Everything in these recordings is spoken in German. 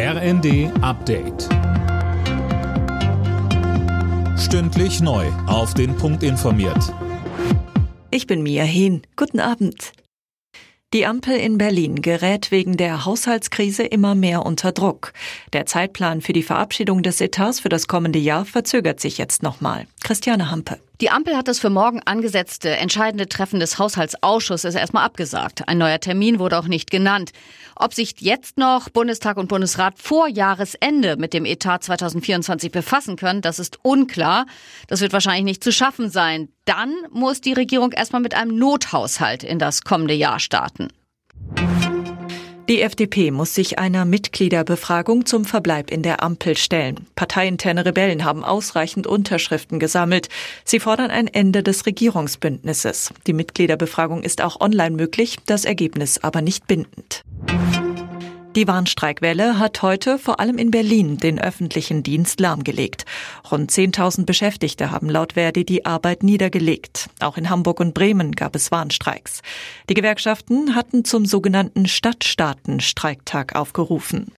RND Update. Stündlich neu. Auf den Punkt informiert. Ich bin Mia Hehn. Guten Abend. Die Ampel in Berlin gerät wegen der Haushaltskrise immer mehr unter Druck. Der Zeitplan für die Verabschiedung des Etats für das kommende Jahr verzögert sich jetzt nochmal. Christiane Hampe. Die Ampel hat das für morgen angesetzte entscheidende Treffen des Haushaltsausschusses erstmal abgesagt. Ein neuer Termin wurde auch nicht genannt. Ob sich jetzt noch Bundestag und Bundesrat vor Jahresende mit dem Etat 2024 befassen können, das ist unklar. Das wird wahrscheinlich nicht zu schaffen sein. Dann muss die Regierung erstmal mit einem Nothaushalt in das kommende Jahr starten. Die FDP muss sich einer Mitgliederbefragung zum Verbleib in der Ampel stellen. Parteiinterne Rebellen haben ausreichend Unterschriften gesammelt. Sie fordern ein Ende des Regierungsbündnisses. Die Mitgliederbefragung ist auch online möglich, das Ergebnis aber nicht bindend. Die Warnstreikwelle hat heute vor allem in Berlin den öffentlichen Dienst lahmgelegt. Rund 10.000 Beschäftigte haben laut Verdi die Arbeit niedergelegt. Auch in Hamburg und Bremen gab es Warnstreiks. Die Gewerkschaften hatten zum sogenannten Stadtstaaten-Streiktag aufgerufen.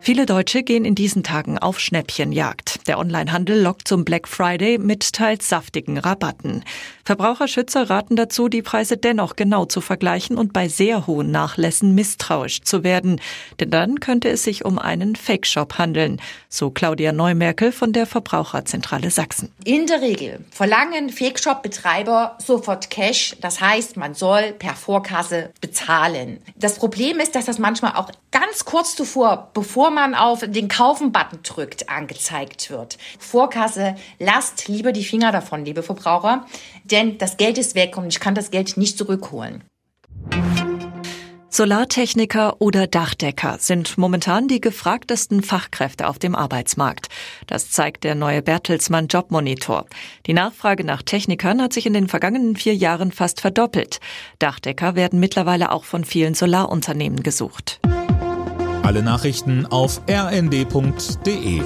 Viele Deutsche gehen in diesen Tagen auf Schnäppchenjagd. Der Onlinehandel lockt zum Black Friday mit teils saftigen Rabatten. Verbraucherschützer raten dazu, die Preise dennoch genau zu vergleichen und bei sehr hohen Nachlässen misstrauisch zu werden. Denn dann könnte es sich um einen Fake-Shop handeln, so Claudia Neumerkel von der Verbraucherzentrale Sachsen. In der Regel verlangen Fake-Shop-Betreiber sofort Cash. Das heißt, man soll per Vorkasse bezahlen. Das Problem ist, dass das manchmal auch ganz kurz zuvor, bevor man auf den Kaufen-Button drückt, angezeigt wird. Vorkasse, lasst lieber die Finger davon, liebe Verbraucher, denn das Geld ist weg und ich kann das Geld nicht zurückholen. Solartechniker oder Dachdecker sind momentan die gefragtesten Fachkräfte auf dem Arbeitsmarkt. Das zeigt der neue Bertelsmann Jobmonitor. Die Nachfrage nach Technikern hat sich in den vergangenen vier Jahren fast verdoppelt. Dachdecker werden mittlerweile auch von vielen Solarunternehmen gesucht. Alle Nachrichten auf rnd.de